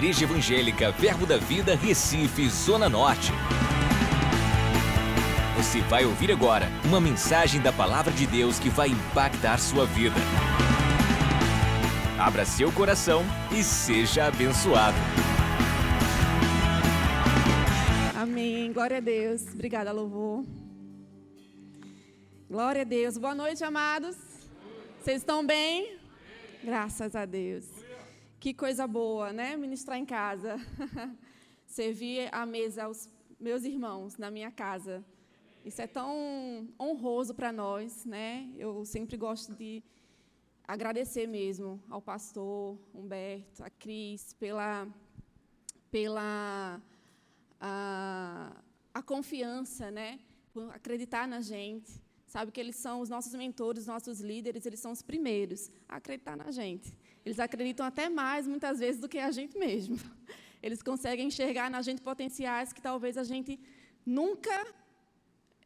Igreja Evangélica Verbo da Vida, Recife, Zona Norte. Você vai ouvir agora uma mensagem da Palavra de Deus que vai impactar sua vida. Abra seu coração e seja abençoado. Amém. Glória a Deus. Obrigada, louvor. Glória a Deus. Boa noite, amados. Vocês estão bem? Graças a Deus. Que coisa boa, né? Ministrar em casa. Servir a mesa aos meus irmãos na minha casa. Isso é tão honroso para nós, né? Eu sempre gosto de agradecer mesmo ao pastor Humberto, a Cris, pela, pela a, a confiança, né? Por acreditar na gente. Sabe que eles são os nossos mentores, os nossos líderes, eles são os primeiros a acreditar na gente. Eles acreditam até mais, muitas vezes, do que a gente mesmo. Eles conseguem enxergar na gente potenciais que talvez a gente nunca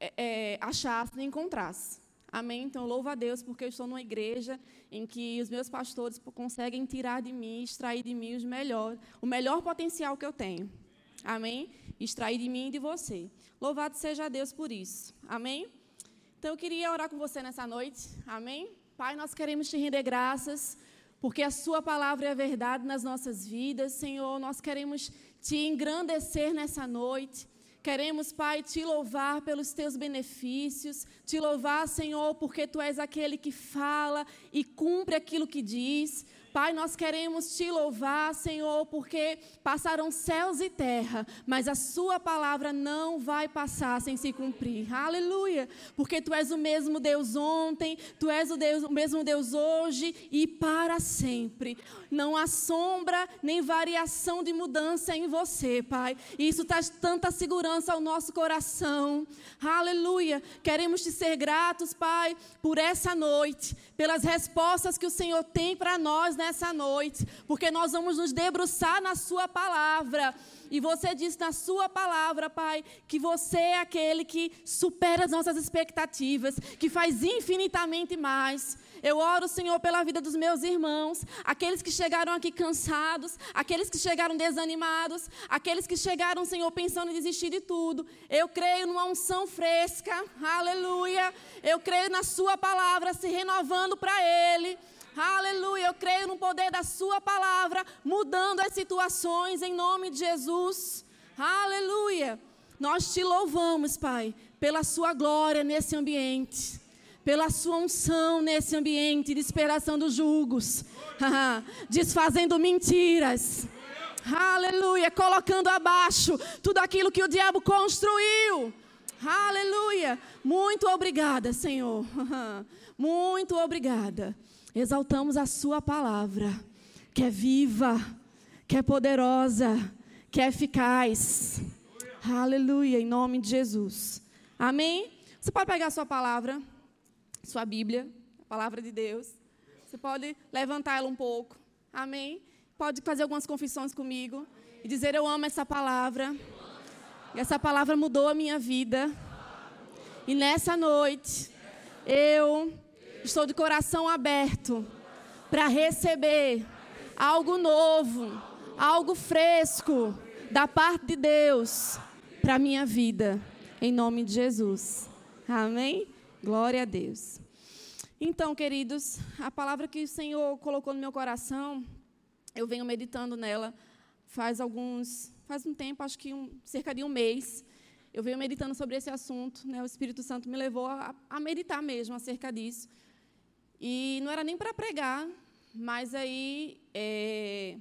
é, é, achasse nem encontrasse. Amém? Então, louvo a Deus porque eu estou numa igreja em que os meus pastores conseguem tirar de mim, extrair de mim os melhor, o melhor potencial que eu tenho. Amém? Extrair de mim e de você. Louvado seja Deus por isso. Amém? Então eu queria orar com você nessa noite. Amém? Pai, nós queremos te render graças, porque a Sua palavra é verdade nas nossas vidas. Senhor, nós queremos te engrandecer nessa noite. Queremos, Pai, te louvar pelos teus benefícios, te louvar, Senhor, porque tu és aquele que fala e cumpre aquilo que diz. Pai, nós queremos te louvar, Senhor, porque passaram céus e terra, mas a Sua palavra não vai passar sem se cumprir. Aleluia! Porque Tu és o mesmo Deus ontem, Tu és o, Deus, o mesmo Deus hoje e para sempre. Não há sombra nem variação de mudança em você, Pai. Isso traz tanta segurança ao nosso coração. Aleluia! Queremos te ser gratos, Pai, por essa noite, pelas respostas que o Senhor tem para nós nessa noite, porque nós vamos nos debruçar na Sua palavra. E você diz na Sua palavra, Pai, que você é aquele que supera as nossas expectativas, que faz infinitamente mais. Eu oro, Senhor, pela vida dos meus irmãos, aqueles que chegaram aqui cansados, aqueles que chegaram desanimados, aqueles que chegaram, Senhor, pensando em desistir de tudo. Eu creio numa unção fresca, aleluia. Eu creio na Sua palavra se renovando para Ele. Aleluia. Eu creio no poder da Sua palavra, mudando as situações em nome de Jesus. Aleluia. Nós te louvamos, Pai, pela Sua glória nesse ambiente, pela Sua unção nesse ambiente de esperação dos julgos, desfazendo mentiras. Aleluia. Colocando abaixo tudo aquilo que o diabo construiu. Aleluia. Muito obrigada, Senhor. Muito obrigada exaltamos a Sua palavra, que é viva, que é poderosa, que é eficaz. Aleluia, em nome de Jesus. Amém? Você pode pegar a sua palavra, sua Bíblia, a palavra de Deus. Você pode levantar ela um pouco. Amém? Pode fazer algumas confissões comigo e dizer: Eu amo essa palavra. E essa palavra mudou a minha vida. E nessa noite, eu Estou de coração aberto para receber algo novo, algo fresco da parte de Deus para minha vida, em nome de Jesus. Amém? Glória a Deus. Então, queridos, a palavra que o Senhor colocou no meu coração, eu venho meditando nela faz alguns, faz um tempo, acho que um, cerca de um mês. Eu venho meditando sobre esse assunto, né? O Espírito Santo me levou a, a meditar mesmo acerca disso. E não era nem para pregar, mas aí é,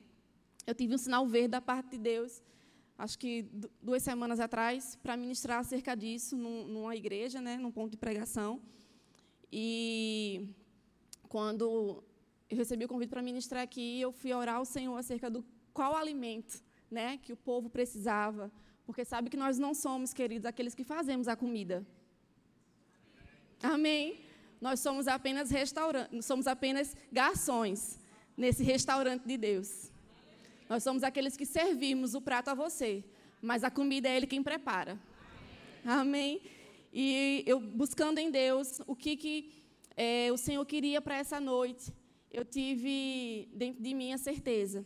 eu tive um sinal verde da parte de Deus, acho que duas semanas atrás, para ministrar acerca disso num, numa igreja, né, num ponto de pregação. E quando eu recebi o convite para ministrar aqui, eu fui orar ao Senhor acerca do qual alimento né, que o povo precisava, porque sabe que nós não somos, queridos, aqueles que fazemos a comida. Amém? Nós somos apenas restaurantes, somos apenas garçons nesse restaurante de Deus. Nós somos aqueles que servimos o prato a você, mas a comida é Ele quem prepara. Amém? E eu buscando em Deus o que, que é, o Senhor queria para essa noite, eu tive dentro de mim a certeza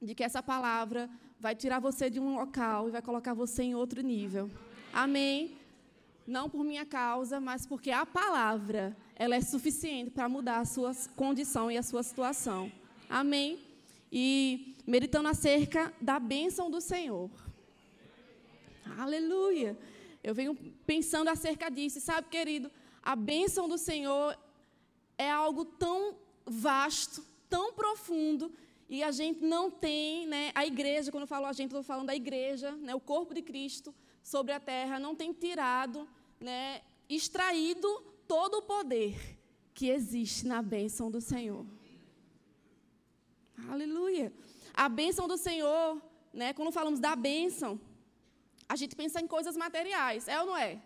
de que essa palavra vai tirar você de um local e vai colocar você em outro nível. Amém? Não por minha causa, mas porque a palavra, ela é suficiente para mudar a sua condição e a sua situação. Amém? E meditando acerca da bênção do Senhor. Aleluia. Eu venho pensando acerca disso. sabe, querido, a bênção do Senhor é algo tão vasto, tão profundo, e a gente não tem, né, a igreja, quando eu falo a gente, estou falando da igreja, né, o corpo de Cristo sobre a terra, não tem tirado, né, extraído todo o poder que existe na bênção do Senhor. Aleluia. A bênção do Senhor, né, quando falamos da bênção, a gente pensa em coisas materiais, é ou não é?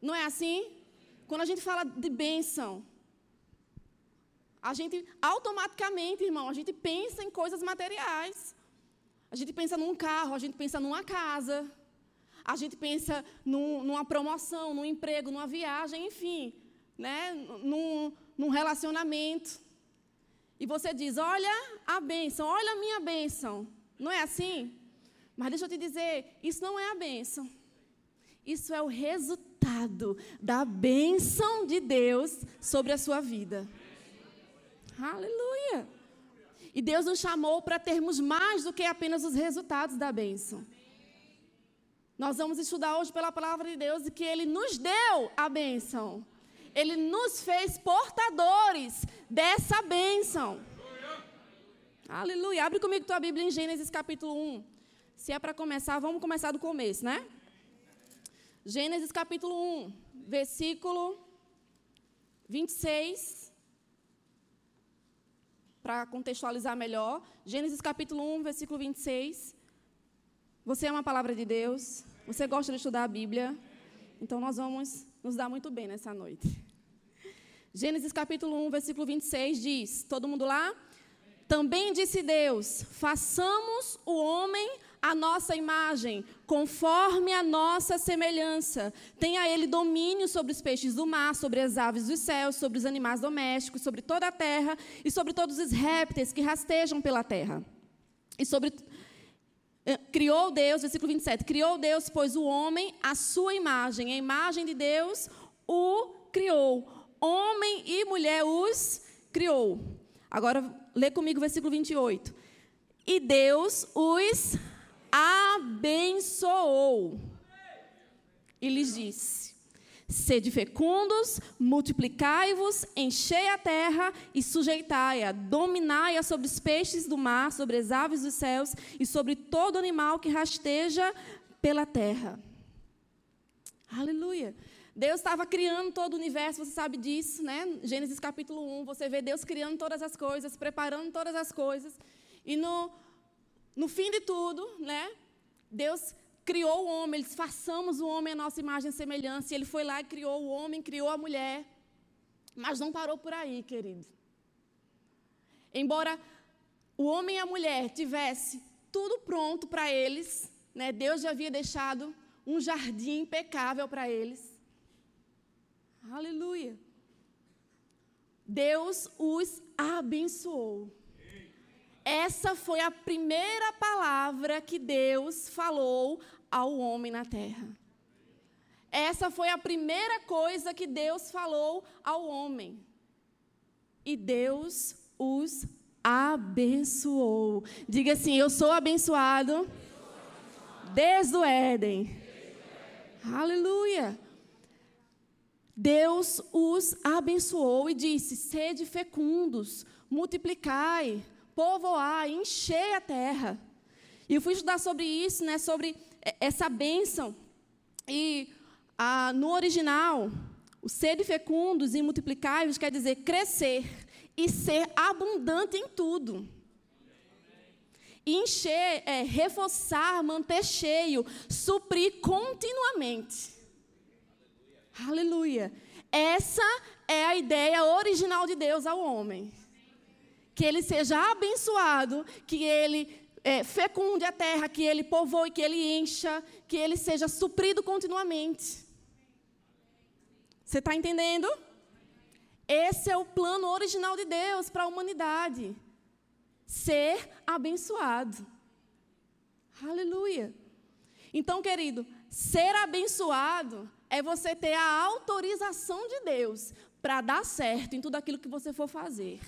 Não é assim? Quando a gente fala de bênção, a gente automaticamente, irmão, a gente pensa em coisas materiais. A gente pensa num carro, a gente pensa numa casa, a gente pensa num, numa promoção, num emprego, numa viagem, enfim, né? num, num relacionamento. E você diz: Olha a bênção, olha a minha bênção. Não é assim? Mas deixa eu te dizer: isso não é a bênção. Isso é o resultado da bênção de Deus sobre a sua vida. Aleluia! E Deus nos chamou para termos mais do que apenas os resultados da bênção. Nós vamos estudar hoje pela palavra de Deus e que Ele nos deu a bênção. Ele nos fez portadores dessa bênção. Aleluia. Abre comigo tua Bíblia em Gênesis capítulo 1. Se é para começar, vamos começar do começo, né? Gênesis capítulo 1, versículo 26. Para contextualizar melhor, Gênesis capítulo 1, versículo 26. Você é uma palavra de Deus, você gosta de estudar a Bíblia, então nós vamos nos dar muito bem nessa noite. Gênesis capítulo 1, versículo 26 diz: Todo mundo lá? Também disse Deus: façamos o homem a nossa imagem, conforme a nossa semelhança. Tenha ele domínio sobre os peixes do mar, sobre as aves dos céus, sobre os animais domésticos, sobre toda a terra e sobre todos os répteis que rastejam pela terra. E sobre criou Deus, versículo 27, criou Deus, pois o homem a sua imagem, a imagem de Deus o criou. Homem e mulher os criou. Agora lê comigo o versículo 28. E Deus os abençoou e lhes disse: Sede fecundos, multiplicai-vos, enchei a terra e sujeitai-a, dominai-a sobre os peixes do mar, sobre as aves dos céus e sobre todo animal que rasteja pela terra. Aleluia. Deus estava criando todo o universo, você sabe disso, né? Gênesis capítulo 1, você vê Deus criando todas as coisas, preparando todas as coisas. E no no fim de tudo, né? Deus criou o homem, eles façamos o homem a nossa imagem e semelhança. E ele foi lá e criou o homem, criou a mulher. Mas não parou por aí, querido. Embora o homem e a mulher tivesse tudo pronto para eles, né? Deus já havia deixado um jardim impecável para eles. Aleluia. Deus os abençoou. Essa foi a primeira palavra que Deus falou ao homem na terra. Essa foi a primeira coisa que Deus falou ao homem. E Deus os abençoou. Diga assim: Eu sou abençoado desde o Éden. Aleluia. Deus os abençoou e disse: Sede fecundos, multiplicai, povoar, encher a terra. E eu fui estudar sobre isso, né, sobre essa bênção. E ah, no original, o ser fecundos e multiplicai-vos quer dizer crescer e ser abundante em tudo. Encher é reforçar, manter cheio, suprir continuamente. Aleluia. Essa é a ideia original de Deus ao homem que ele seja abençoado, que ele é, fecunde a terra, que ele povoe, que ele encha, que ele seja suprido continuamente. Você está entendendo? Esse é o plano original de Deus para a humanidade. ser abençoado. Aleluia. Então, querido, ser abençoado é você ter a autorização de Deus para dar certo em tudo aquilo que você for fazer.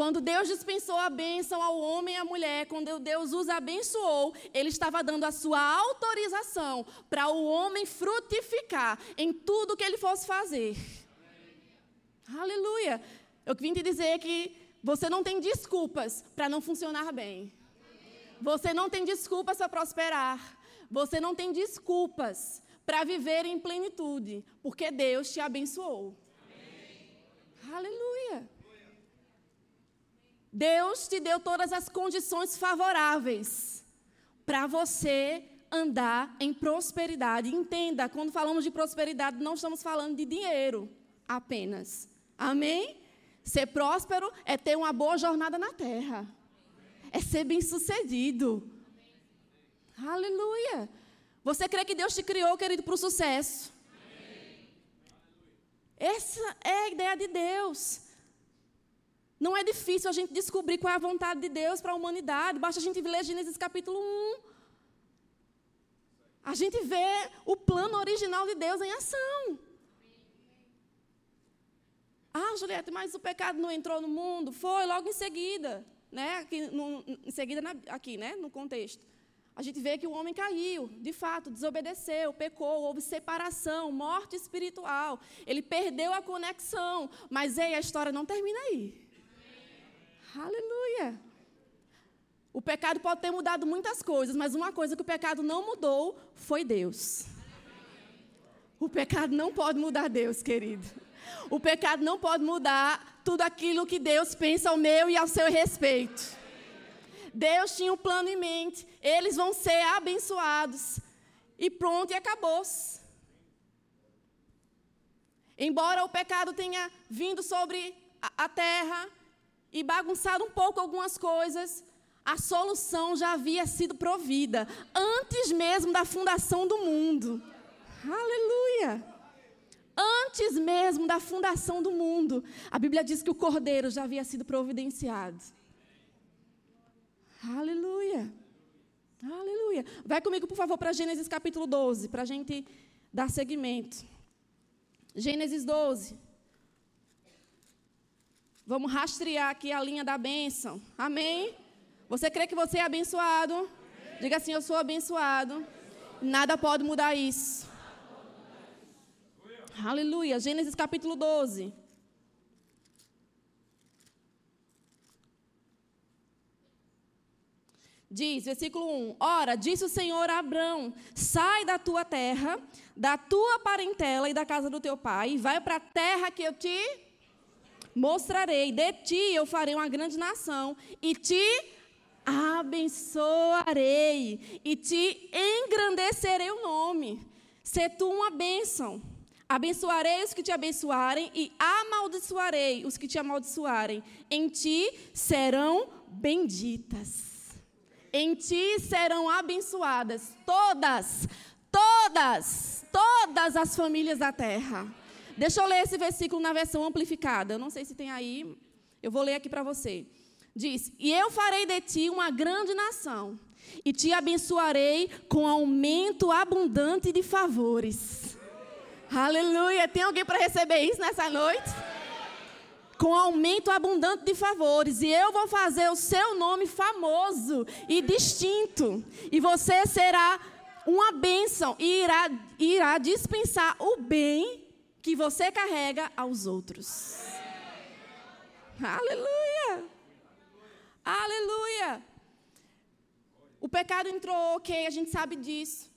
Quando Deus dispensou a bênção ao homem e à mulher, quando Deus os abençoou, Ele estava dando a sua autorização para o homem frutificar em tudo que ele fosse fazer. Aleluia. Eu vim te dizer que você não tem desculpas para não funcionar bem. Você não tem desculpas para prosperar. Você não tem desculpas para viver em plenitude, porque Deus te abençoou. Amém. Aleluia. Deus te deu todas as condições favoráveis para você andar em prosperidade. Entenda, quando falamos de prosperidade, não estamos falando de dinheiro apenas. Amém? Ser próspero é ter uma boa jornada na terra. É ser bem-sucedido. Aleluia. Você crê que Deus te criou, querido, para o sucesso? Essa é a ideia de Deus. Não é difícil a gente descobrir qual é a vontade de Deus para a humanidade. Basta a gente ler Gênesis capítulo 1. A gente vê o plano original de Deus em ação. Ah, Juliette, mas o pecado não entrou no mundo? Foi, logo em seguida. Né? Aqui, no, em seguida, na, aqui, né? no contexto. A gente vê que o homem caiu, de fato, desobedeceu, pecou, houve separação, morte espiritual. Ele perdeu a conexão. Mas, ei, a história não termina aí. Aleluia. O pecado pode ter mudado muitas coisas, mas uma coisa que o pecado não mudou foi Deus. O pecado não pode mudar Deus, querido. O pecado não pode mudar tudo aquilo que Deus pensa ao meu e ao seu respeito. Deus tinha um plano em mente. Eles vão ser abençoados. E pronto, e acabou-se. Embora o pecado tenha vindo sobre a terra, e bagunçado um pouco algumas coisas, a solução já havia sido provida antes mesmo da fundação do mundo. Aleluia! Antes mesmo da fundação do mundo, a Bíblia diz que o cordeiro já havia sido providenciado. Aleluia! Aleluia! Vai comigo, por favor, para Gênesis capítulo 12, para a gente dar seguimento. Gênesis 12. Vamos rastrear aqui a linha da bênção. Amém? Você crê que você é abençoado? Diga assim: Eu sou abençoado. Nada pode mudar isso. Aleluia. Gênesis capítulo 12. Diz, versículo 1: Ora, disse o Senhor a Abrão: Sai da tua terra, da tua parentela e da casa do teu pai, e vai para a terra que eu te mostrarei, de ti eu farei uma grande nação, e te abençoarei, e te engrandecerei o nome. Se tu uma bênção. Abençoarei os que te abençoarem e amaldiçoarei os que te amaldiçoarem. Em ti serão benditas. Em ti serão abençoadas todas, todas, todas as famílias da terra. Deixa eu ler esse versículo na versão amplificada. Eu não sei se tem aí. Eu vou ler aqui para você. Diz: E eu farei de ti uma grande nação, e te abençoarei com aumento abundante de favores. Aleluia! Tem alguém para receber isso nessa noite? Com aumento abundante de favores, e eu vou fazer o seu nome famoso e distinto, e você será uma bênção e irá, irá dispensar o bem que você carrega aos outros. Aleluia! Aleluia! O pecado entrou, ok, a gente sabe disso.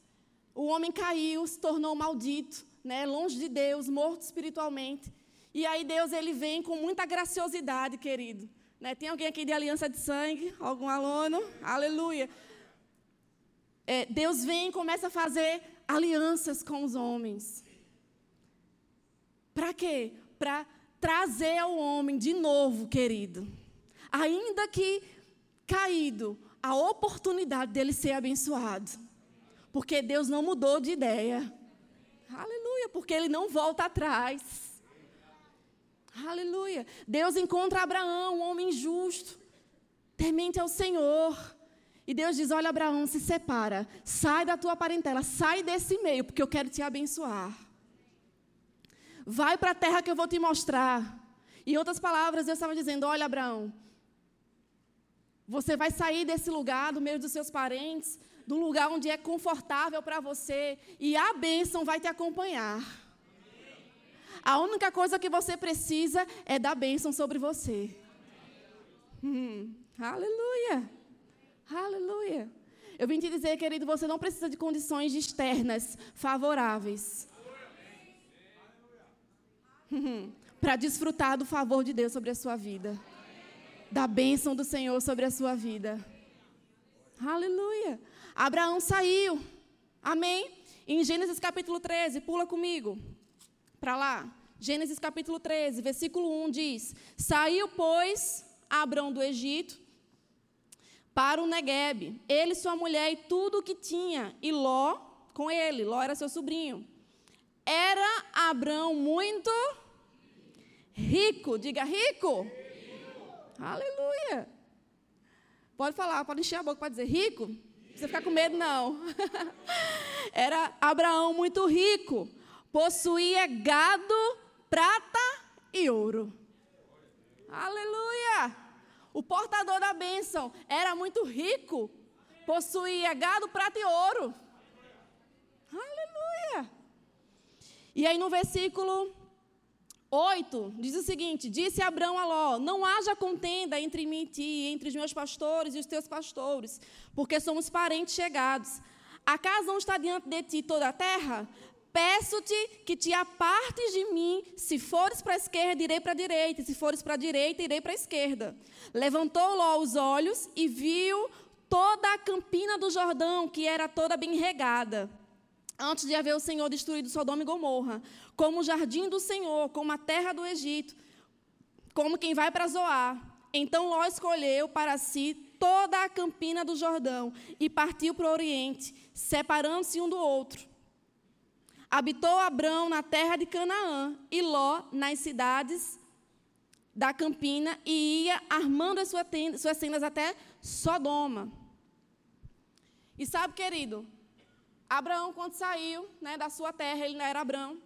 O homem caiu, se tornou maldito, né, longe de Deus, morto espiritualmente. E aí Deus ele vem com muita graciosidade, querido. Né? Tem alguém aqui de aliança de sangue? Algum aluno? Aleluia. É, Deus vem e começa a fazer alianças com os homens. Para quê? Para trazer ao homem de novo, querido. Ainda que caído, a oportunidade dele ser abençoado. Porque Deus não mudou de ideia. Aleluia, porque ele não volta atrás. Aleluia. Deus encontra Abraão, um homem justo, temente ao Senhor. E Deus diz: Olha, Abraão, se separa, sai da tua parentela, sai desse meio, porque eu quero te abençoar. Vai para a terra que eu vou te mostrar. Em outras palavras, Deus estava dizendo: Olha, Abraão, você vai sair desse lugar, do meio dos seus parentes, do lugar onde é confortável para você, e a bênção vai te acompanhar. A única coisa que você precisa é da bênção sobre você. Hum, aleluia! Aleluia! Eu vim te dizer, querido, você não precisa de condições externas favoráveis. Para desfrutar do favor de Deus sobre a sua vida. Da bênção do Senhor sobre a sua vida. Aleluia! Abraão saiu. Amém? Em Gênesis capítulo 13, pula comigo para lá. Gênesis capítulo 13, versículo 1 diz: Saiu, pois, Abraão do Egito para o Negueb, ele, sua mulher e tudo o que tinha, e Ló com ele. Ló era seu sobrinho. Era Abraão muito rico, diga rico. rico. Aleluia. Pode falar, pode encher a boca para dizer rico. Não precisa ficar com medo, não. Era Abraão muito rico possuía gado, prata e ouro. Aleluia! O portador da bênção era muito rico, possuía gado, prata e ouro. Aleluia! E aí no versículo 8, diz o seguinte: Disse Abraão a Ló: Não haja contenda entre mim e ti, entre os meus pastores e os teus pastores, porque somos parentes chegados. Acaso não está diante de ti toda a terra? Peço-te que te apartes de mim. Se fores para a esquerda, irei para a direita. Se fores para a direita, irei para a esquerda. Levantou Ló os olhos e viu toda a campina do Jordão, que era toda bem regada. Antes de haver o Senhor destruído Sodoma e Gomorra, como o jardim do Senhor, como a terra do Egito, como quem vai para Zoar. Então Ló escolheu para si toda a campina do Jordão e partiu para o Oriente, separando-se um do outro. Habitou Abrão na terra de Canaã e Ló nas cidades da Campina e ia armando as suas tendas, até Sodoma. E sabe, querido, Abraão, quando saiu né, da sua terra, ele não era Abraão,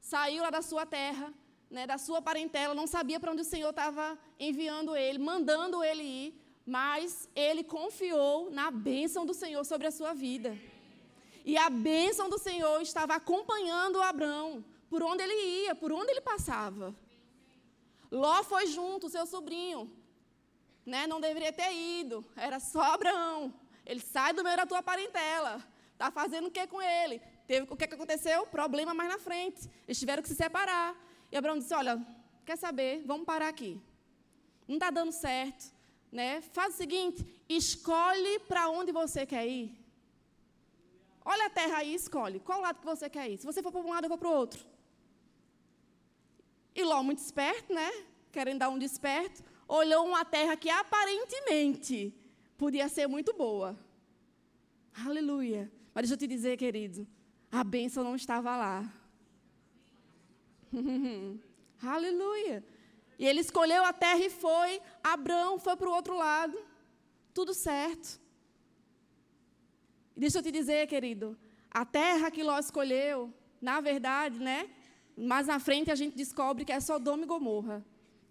saiu lá da sua terra, né, da sua parentela, não sabia para onde o Senhor estava enviando ele, mandando ele ir, mas ele confiou na bênção do Senhor sobre a sua vida. E a bênção do Senhor estava acompanhando Abraão por onde ele ia, por onde ele passava. Ló foi junto, seu sobrinho. Né? Não deveria ter ido, era só Abraão. Ele sai do meio da tua parentela. Está fazendo o que com ele? Teve, o que, que aconteceu? Problema mais na frente. Eles tiveram que se separar. E Abraão disse: Olha, quer saber? Vamos parar aqui. Não está dando certo. Né? Faz o seguinte: escolhe para onde você quer ir. Olha a terra aí, escolhe. Qual lado que você quer ir? Se você for para um lado, eu vou para o outro. E Ló, muito esperto, né? Querendo dar um desperto, olhou uma terra que aparentemente podia ser muito boa. Aleluia. Mas deixa eu te dizer, querido, a bênção não estava lá. Aleluia. E ele escolheu a terra e foi. Abraão foi para o outro lado. Tudo certo. E deixa eu te dizer, querido, a terra que Ló escolheu, na verdade, né? Mais na frente a gente descobre que é Sodoma e Gomorra,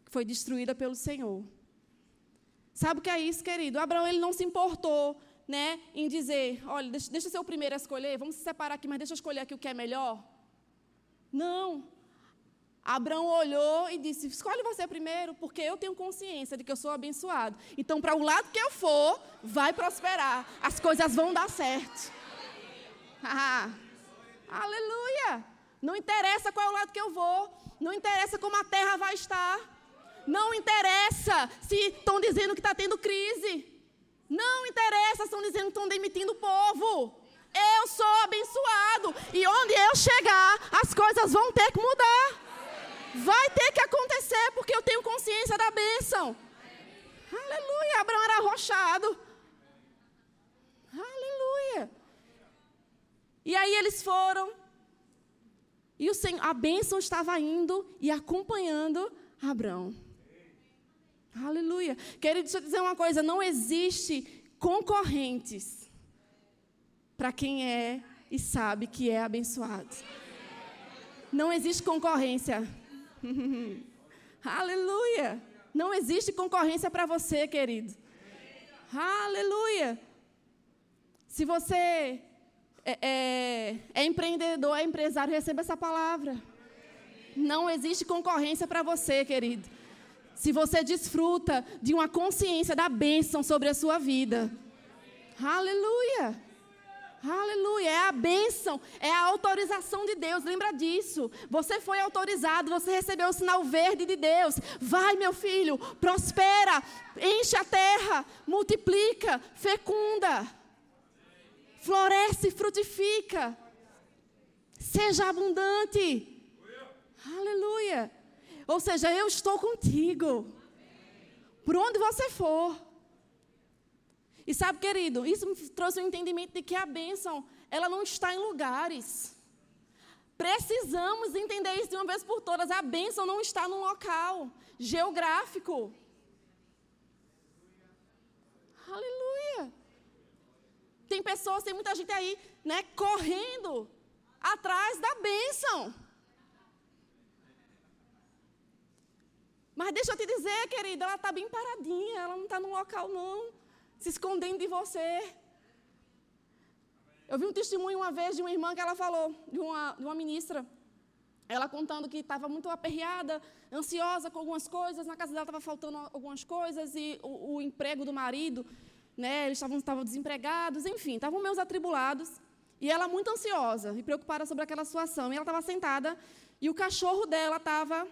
que foi destruída pelo Senhor. Sabe o que é isso, querido? Abraão ele não se importou, né, em dizer, olha, deixa, deixa eu ser o primeiro a escolher, vamos se separar aqui, mas deixa eu escolher aqui o que é melhor. Não. Abraão olhou e disse: Escolhe você primeiro, porque eu tenho consciência de que eu sou abençoado. Então, para o lado que eu for, vai prosperar. As coisas vão dar certo. Ah, aleluia! Não interessa qual é o lado que eu vou. Não interessa como a terra vai estar. Não interessa se estão dizendo que está tendo crise. Não interessa estão dizendo que estão demitindo o povo. Eu sou abençoado. E onde eu chegar, as coisas vão ter que mudar. Vai ter que acontecer, porque eu tenho consciência da bênção. Aleluia. Abraão era arrochado. Aleluia. E aí eles foram. E o Senhor, a bênção estava indo e acompanhando Abraão. Aleluia. Querido, deixa eu dizer uma coisa: não existe concorrentes para quem é e sabe que é abençoado. Não existe concorrência. Aleluia. Não existe concorrência para você, querido. Aleluia. Se você é, é, é, empreendedor, é empresário, receba essa palavra. Não existe concorrência para você, querido. Se você desfruta de uma consciência da bênção sobre a sua vida. Aleluia. Aleluia, é a bênção, é a autorização de Deus, lembra disso. Você foi autorizado, você recebeu o sinal verde de Deus. Vai, meu filho, prospera, enche a terra, multiplica, fecunda, floresce, frutifica, seja abundante. Aleluia. Ou seja, eu estou contigo. Por onde você for. E sabe, querido, isso me trouxe o um entendimento de que a bênção, ela não está em lugares. Precisamos entender isso de uma vez por todas. A bênção não está num local geográfico. Aleluia. Tem pessoas, tem muita gente aí, né, correndo atrás da bênção. Mas deixa eu te dizer, querida, ela está bem paradinha, ela não está num local, não se escondendo de você. Eu vi um testemunho uma vez de uma irmã que ela falou, de uma, de uma ministra, ela contando que estava muito aperreada, ansiosa com algumas coisas, na casa dela estava faltando algumas coisas, e o, o emprego do marido, né, eles estavam, desempregados, enfim, estavam meio atribulados. E ela muito ansiosa e preocupada sobre aquela situação. E ela estava sentada e o cachorro dela estava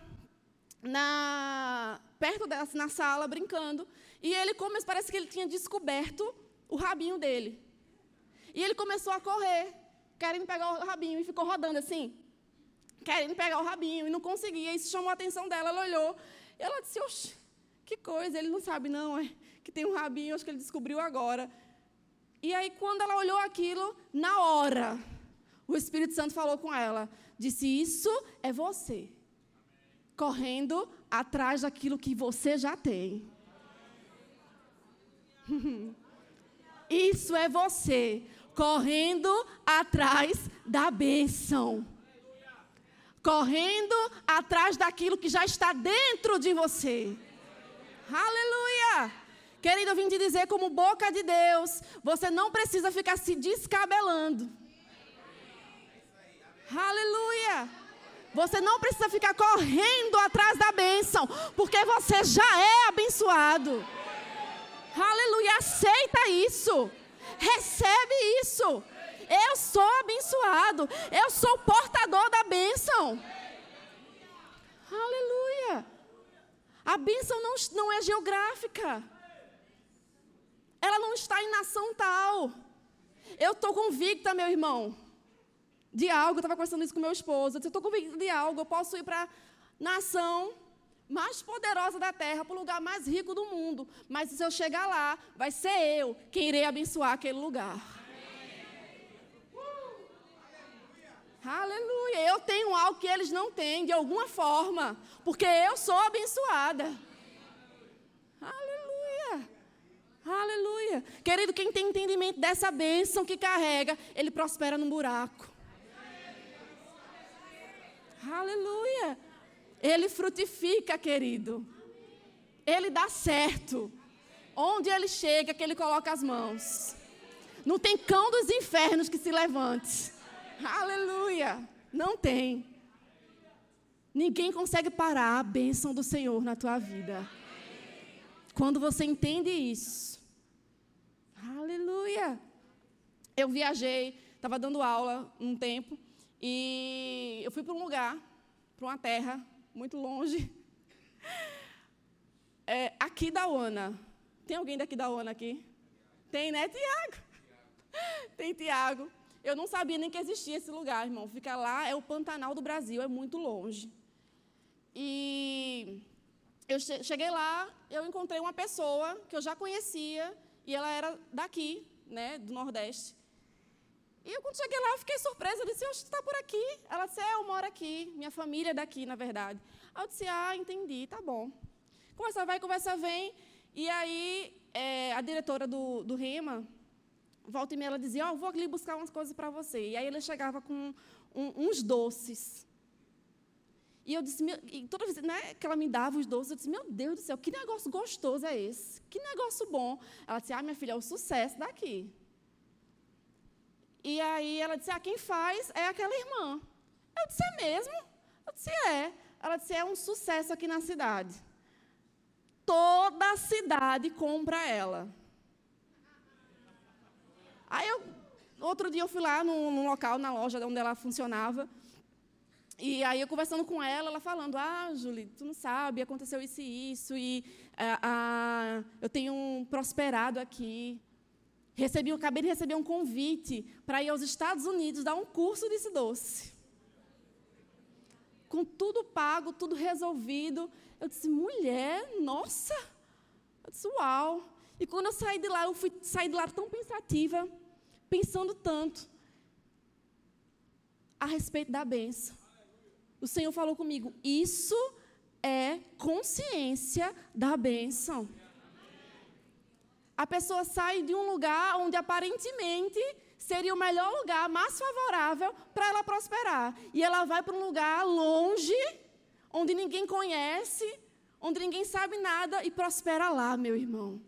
na, perto dela, na sala, brincando. E ele começou, parece que ele tinha descoberto o rabinho dele. E ele começou a correr, querendo pegar o rabinho, e ficou rodando assim, querendo pegar o rabinho, e não conseguia. Isso chamou a atenção dela, ela olhou, e ela disse, oxe, que coisa, ele não sabe não, é que tem um rabinho, acho que ele descobriu agora. E aí, quando ela olhou aquilo, na hora, o Espírito Santo falou com ela, disse, isso é você, correndo atrás daquilo que você já tem. Isso é você correndo atrás da bênção. Correndo atrás daquilo que já está dentro de você. Aleluia! Querido, eu vim te dizer, como boca de Deus, você não precisa ficar se descabelando. Aleluia! Você não precisa ficar correndo atrás da bênção, porque você já é abençoado. Aleluia, aceita isso. Recebe isso. Eu sou abençoado. Eu sou portador da bênção. Aleluia. A bênção não, não é geográfica. Ela não está em nação tal. Eu estou convicta, meu irmão, de algo. Eu estava conversando isso com meu esposo. Eu estou convicta de algo. Eu posso ir para nação mais poderosa da terra, para o lugar mais rico do mundo. Mas se eu chegar lá, vai ser eu quem irei abençoar aquele lugar. Aleluia. Eu tenho algo que eles não têm, de alguma forma, porque eu sou abençoada. Aleluia. Aleluia. Querido, quem tem entendimento dessa bênção que carrega, ele prospera no buraco. Aleluia. Ele frutifica, querido. Ele dá certo. Onde ele chega, que ele coloca as mãos. Não tem cão dos infernos que se levante. Aleluia. Não tem. Ninguém consegue parar a bênção do Senhor na tua vida. Quando você entende isso. Aleluia. Eu viajei, estava dando aula um tempo, e eu fui para um lugar, para uma terra muito longe. É, aqui da ONA. Tem alguém daqui da ONA aqui? Tem, né, Tiago? Tem Tiago. Eu não sabia nem que existia esse lugar, irmão. Fica lá, é o Pantanal do Brasil, é muito longe. E eu cheguei lá, eu encontrei uma pessoa que eu já conhecia, e ela era daqui, né, do Nordeste. E eu, quando cheguei lá, eu fiquei surpresa. Eu disse, você está por aqui? Ela disse, é, eu moro aqui. Minha família é daqui, na verdade. Eu disse, ah, entendi, tá bom. Conversa vai, conversa vem. E aí, é, a diretora do, do REMA, volta e meia, ela dizia, ó, vou ali buscar umas coisas para você. E aí, ele chegava com um, uns doces. E eu disse, e toda vez né, que ela me dava os doces, eu disse, meu Deus do céu, que negócio gostoso é esse? Que negócio bom. Ela disse, ah, minha filha, é o sucesso daqui. E aí ela disse, ah, quem faz é aquela irmã. Eu disse, é mesmo? Eu disse, é. Ela disse, é um sucesso aqui na cidade. Toda a cidade compra ela. Aí eu, outro dia eu fui lá num, num local, na loja onde ela funcionava, e aí eu conversando com ela, ela falando, ah, Julie, tu não sabe, aconteceu isso e isso, e ah, ah, eu tenho prosperado aqui. Recebi, acabei de receber um convite para ir aos Estados Unidos dar um curso desse doce. Com tudo pago, tudo resolvido. Eu disse, mulher, nossa! Eu disse, uau! E quando eu saí de lá, eu fui sair de lá tão pensativa, pensando tanto a respeito da benção o Senhor falou comigo: isso é consciência da bênção. A pessoa sai de um lugar onde aparentemente seria o melhor lugar, mais favorável para ela prosperar. E ela vai para um lugar longe, onde ninguém conhece, onde ninguém sabe nada e prospera lá, meu irmão.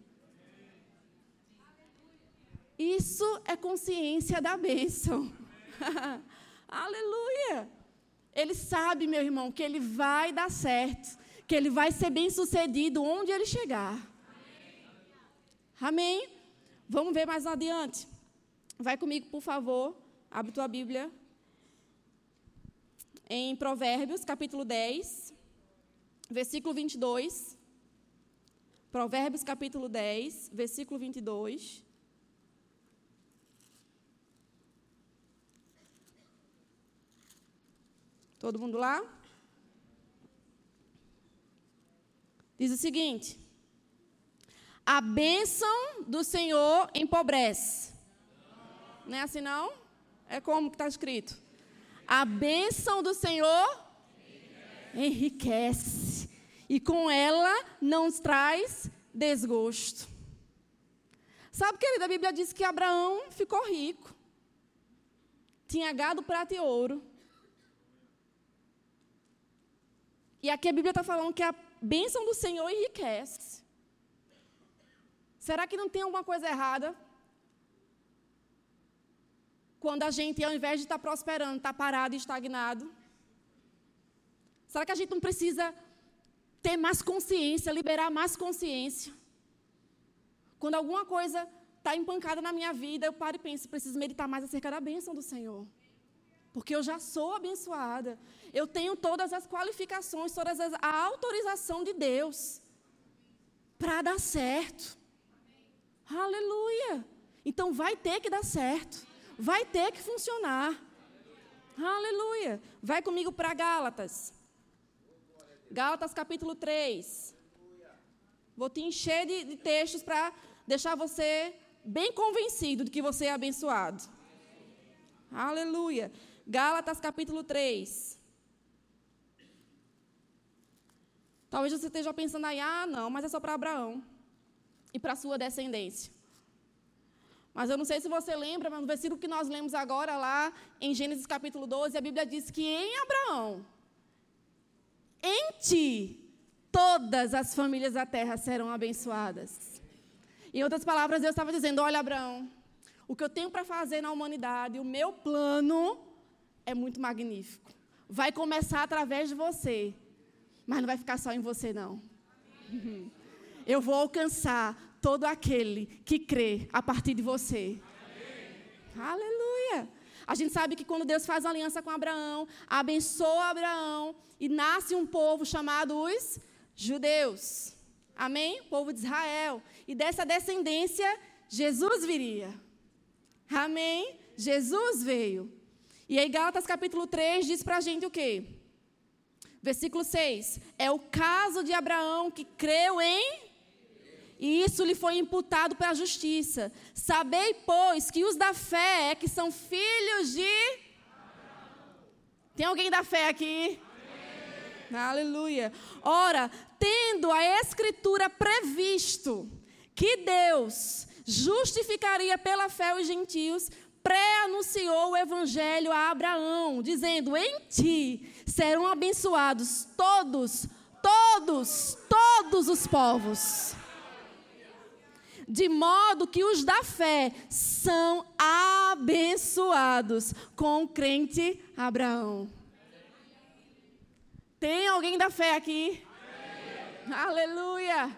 Isso é consciência da bênção. Aleluia! Ele sabe, meu irmão, que ele vai dar certo, que ele vai ser bem sucedido onde ele chegar. Amém? Vamos ver mais adiante. Vai comigo, por favor. Abre tua Bíblia. Em Provérbios, capítulo 10, versículo 22. Provérbios, capítulo 10, versículo 22. Todo mundo lá? Diz o seguinte: A bênção do Senhor empobrece. Não é assim, não? É como que está escrito? A bênção do Senhor enriquece. E com ela não traz desgosto. Sabe, querida, a Bíblia diz que Abraão ficou rico. Tinha gado, prata e ouro. E aqui a Bíblia está falando que a bênção do Senhor enriquece. Será que não tem alguma coisa errada? Quando a gente, ao invés de estar tá prosperando, está parado e estagnado? Será que a gente não precisa ter mais consciência, liberar mais consciência? Quando alguma coisa está empancada na minha vida, eu paro e penso, preciso meditar mais acerca da bênção do Senhor. Porque eu já sou abençoada. Eu tenho todas as qualificações, todas as, a autorização de Deus para dar certo. Aleluia. Então vai ter que dar certo. Vai ter que funcionar. Aleluia. Vai comigo para Gálatas. Gálatas capítulo 3. Vou te encher de, de textos para deixar você bem convencido de que você é abençoado. Aleluia. Gálatas capítulo 3. Talvez você esteja pensando aí, ah, não, mas é só para Abraão e para sua descendência. Mas eu não sei se você lembra, mas no versículo que nós lemos agora, lá em Gênesis capítulo 12, a Bíblia diz que em Abraão, em ti, todas as famílias da terra serão abençoadas. Em outras palavras, Deus estava dizendo: olha, Abraão, o que eu tenho para fazer na humanidade, o meu plano é muito magnífico. Vai começar através de você, mas não vai ficar só em você, não. Eu vou alcançar todo aquele que crê a partir de você. Amém. Aleluia. A gente sabe que quando Deus faz aliança com Abraão, abençoa Abraão e nasce um povo chamado os judeus. Amém? O povo de Israel. E dessa descendência, Jesus viria. Amém? Jesus veio. E aí, Gálatas capítulo 3 diz para a gente o quê? Versículo 6. É o caso de Abraão que creu em. E isso lhe foi imputado para a justiça. Sabei, pois, que os da fé é que são filhos de. Tem alguém da fé aqui? Aleluia. Ora, tendo a Escritura previsto que Deus justificaria pela fé os gentios, pré-anunciou o evangelho a Abraão, dizendo: Em ti serão abençoados todos, todos, todos os povos. De modo que os da fé são abençoados com o crente Abraão. Tem alguém da fé aqui? Amém. Aleluia!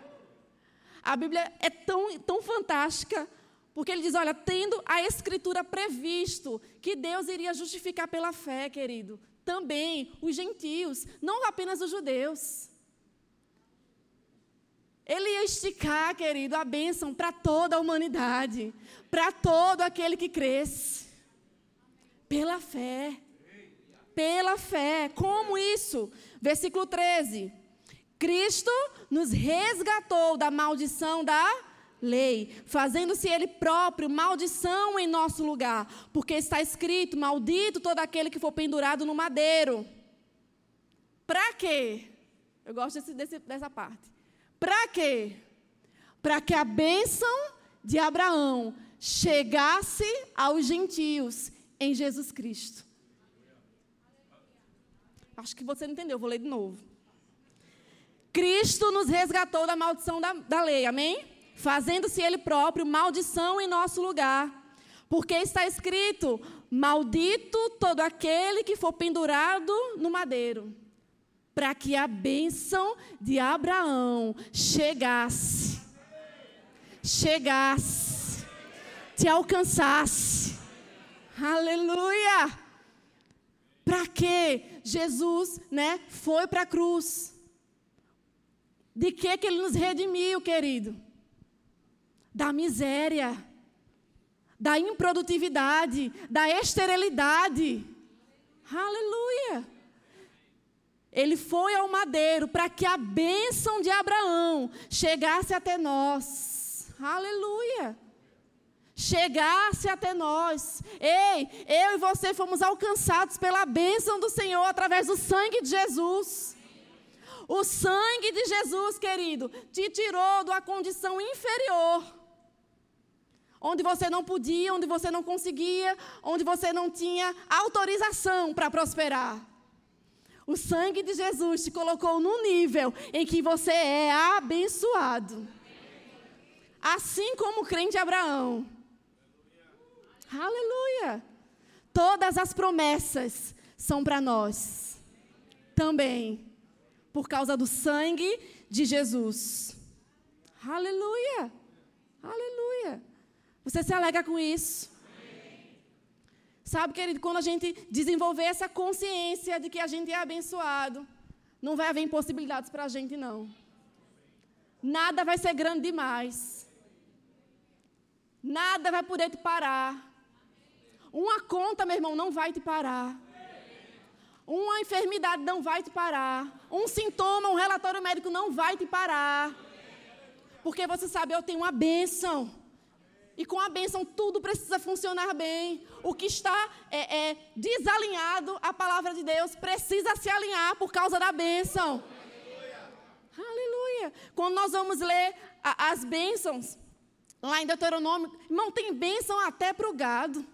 A Bíblia é tão, tão fantástica, porque ele diz: olha, tendo a Escritura previsto que Deus iria justificar pela fé, querido, também os gentios, não apenas os judeus. Ele ia esticar, querido, a bênção para toda a humanidade, para todo aquele que cresce. Pela fé. Pela fé. Como isso? Versículo 13. Cristo nos resgatou da maldição da lei, fazendo-se ele próprio maldição em nosso lugar, porque está escrito: maldito todo aquele que for pendurado no madeiro. Para quê? Eu gosto desse, desse, dessa parte. Para quê? Para que a bênção de Abraão chegasse aos gentios em Jesus Cristo. Acho que você não entendeu, vou ler de novo. Cristo nos resgatou da maldição da, da lei, amém? Fazendo-se Ele próprio maldição em nosso lugar. Porque está escrito: Maldito todo aquele que for pendurado no madeiro. Para que a bênção de Abraão chegasse, chegasse, te alcançasse. Aleluia! Para que Jesus, né, foi para a cruz? De que que ele nos redimiu, querido? Da miséria, da improdutividade, da esterilidade. Aleluia! Ele foi ao madeiro para que a bênção de Abraão chegasse até nós. Aleluia! chegasse até nós. Ei, eu e você fomos alcançados pela bênção do Senhor através do sangue de Jesus. O sangue de Jesus, querido, te tirou da condição inferior. Onde você não podia, onde você não conseguia, onde você não tinha autorização para prosperar. O sangue de Jesus te colocou no nível em que você é abençoado. Assim como o crente Abraão. Aleluia! Todas as promessas são para nós. Também. Por causa do sangue de Jesus. Aleluia! Aleluia! Você se alega com isso? Sabe, querido, quando a gente desenvolver essa consciência de que a gente é abençoado, não vai haver impossibilidades para a gente, não. Nada vai ser grande demais. Nada vai poder te parar. Uma conta, meu irmão, não vai te parar. Uma enfermidade não vai te parar. Um sintoma, um relatório médico não vai te parar. Porque você sabe, eu tenho uma bênção. E com a bênção tudo precisa funcionar bem. O que está é, é, desalinhado à palavra de Deus precisa se alinhar por causa da bênção. Aleluia. Quando nós vamos ler a, as bênçãos, lá em Deuteronômio, irmão, tem bênção até para o gado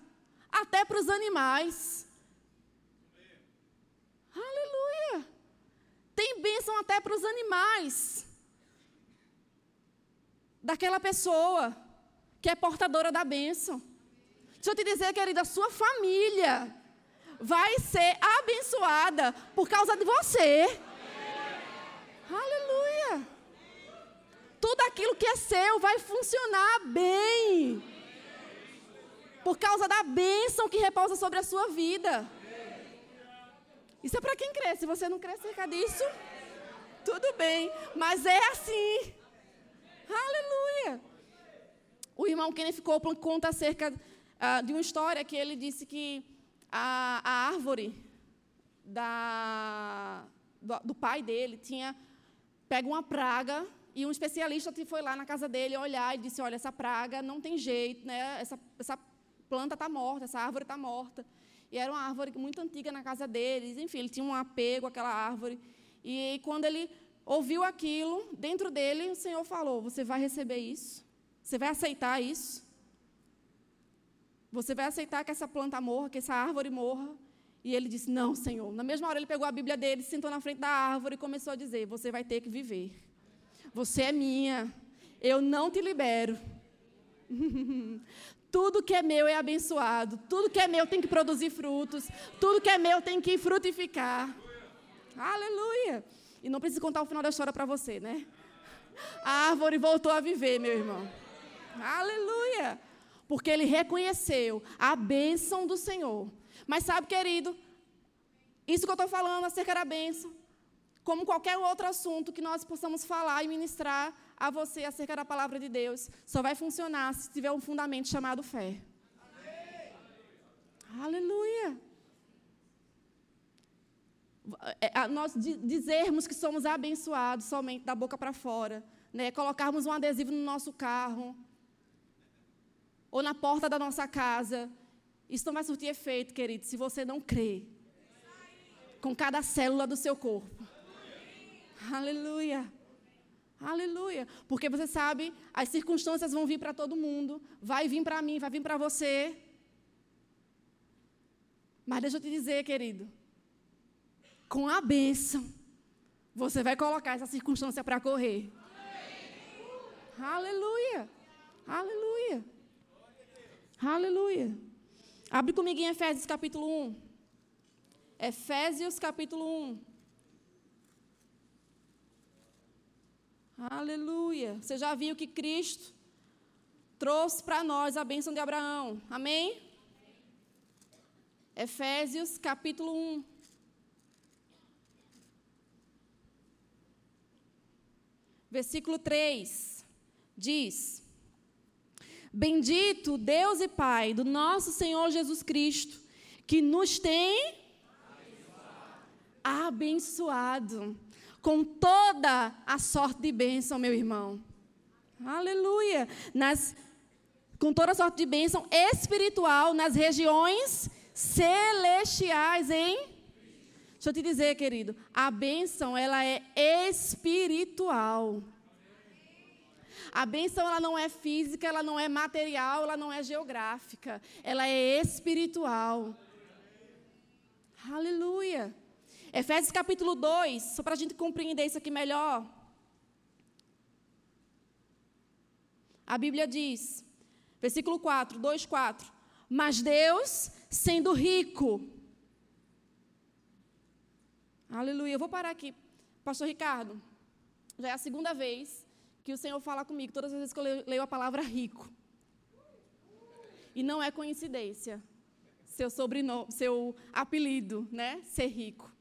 até para os animais. Aleluia! Tem bênção até para os animais. Daquela pessoa que é portadora da bênção. Deixa eu te dizer, querida, sua família vai ser abençoada por causa de você. Aleluia! Tudo aquilo que é seu vai funcionar bem por causa da bênção que repousa sobre a sua vida. Isso é para quem crê. Se você não crê acerca disso, tudo bem. Mas é assim. Aleluia. O irmão Kenneth Copeland conta acerca uh, de uma história que ele disse que a, a árvore da, do, do, pai dele tinha pego uma praga e um especialista foi lá na casa dele olhar e disse, olha, essa praga não tem jeito, né? Essa, essa planta está morta, essa árvore está morta. E era uma árvore muito antiga na casa deles. Enfim, ele tinha um apego àquela árvore. E quando ele ouviu aquilo, dentro dele, o Senhor falou: Você vai receber isso? Você vai aceitar isso? Você vai aceitar que essa planta morra, que essa árvore morra? E ele disse: Não, Senhor. Na mesma hora, ele pegou a Bíblia dele, sentou na frente da árvore e começou a dizer: Você vai ter que viver. Você é minha. Eu não te libero. Tudo que é meu é abençoado. Tudo que é meu tem que produzir frutos. Tudo que é meu tem que frutificar. Aleluia. E não preciso contar o final da história para você, né? A árvore voltou a viver, meu irmão. Aleluia. Porque ele reconheceu a bênção do Senhor. Mas sabe, querido, isso que eu estou falando acerca da bênção, como qualquer outro assunto que nós possamos falar e ministrar a você acerca da palavra de Deus, só vai funcionar se tiver um fundamento chamado fé. Amém. Aleluia. É, nós dizermos que somos abençoados somente da boca para fora, né? colocarmos um adesivo no nosso carro, ou na porta da nossa casa, isso não vai surtir efeito, querido, se você não crê com cada célula do seu corpo. Aleluia. Aleluia. Porque você sabe, as circunstâncias vão vir para todo mundo, vai vir para mim, vai vir para você. Mas deixa eu te dizer, querido, com a bênção, você vai colocar essa circunstância para correr. Aleluia. Aleluia. Aleluia. Abre comigo em Efésios capítulo 1. Efésios capítulo 1. Aleluia. Você já viu que Cristo trouxe para nós a bênção de Abraão. Amém? Efésios capítulo 1. Versículo 3 diz: Bendito Deus e Pai do nosso Senhor Jesus Cristo, que nos tem abençoado, com toda a sorte de bênção, meu irmão. Aleluia. Nas, com toda a sorte de bênção espiritual nas regiões celestiais, hein? Deixa eu te dizer, querido, a bênção, ela é espiritual. A bênção, ela não é física, ela não é material, ela não é geográfica. Ela é espiritual. Aleluia. Efésios capítulo 2, só para a gente compreender isso aqui melhor. A Bíblia diz, versículo 4, 2, 4. Mas Deus, sendo rico. Aleluia. Eu vou parar aqui. Pastor Ricardo, já é a segunda vez que o Senhor fala comigo, todas as vezes que eu leio a palavra rico. E não é coincidência seu sobrenome, seu apelido, né? Ser rico.